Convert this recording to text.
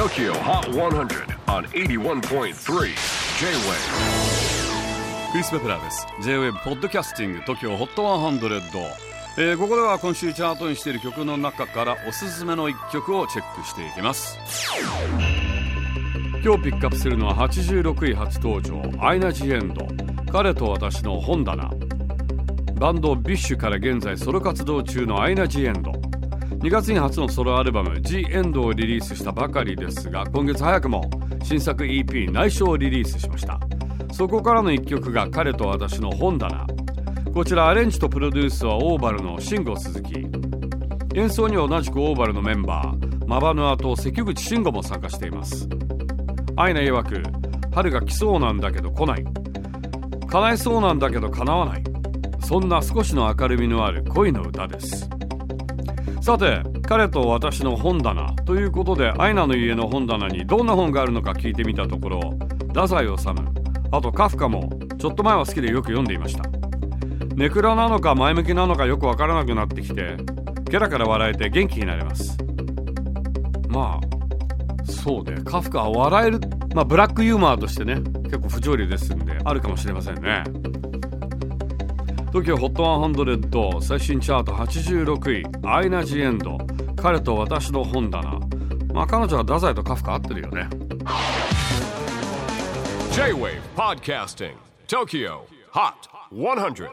TOKYO HOT 100 on 81.3 J-WAVE クリス・ベプラーです。J-WAVE ポッドキャスティング TOKYO HOT 100、えー、ここでは今週チャートにしている曲の中からおすすめの一曲をチェックしていきます。今日ピックアップするのは86位初登場アイナ・ジ・エンド。彼と私の本棚。バンドビッシュから現在ソロ活動中のアイナ・ジ・エンド。2月に初のソロアルバム「ジ・エンド」をリリースしたばかりですが今月早くも新作 EP「内緒」をリリースしました。そこからの一曲が彼と私の本棚。こちらアレンジとプロデュースはオーバルの慎吾鈴木演奏には同じくオーバルのメンバーマバヌアと関口慎吾も参加しています。アイナ曰く春が来そうなんだけど来ない。叶えそうなんだけど叶わない。そんな少しの明るみのある恋の歌です。さて彼と私の本棚。ということでアイナの家の本棚にどんな本があるのか聞いてみたところ太宰治。あとカフカもちょっと前は好きでよく読んでいました。ネクラなのか前向きなのかよくわからなくなってきてケラから笑えて元気になれます。まあそうでカフカは笑えるまあブラックユーモアとしてね結構不条理ですんであるかもしれませんね。TOKIOHOT100 最新チャート86位アイナ・ジ・エンド。彼と私の本棚。まあ彼女は太宰とカフカ合ってるよね。J-WAVE PODCASTING TOKYO HOT 100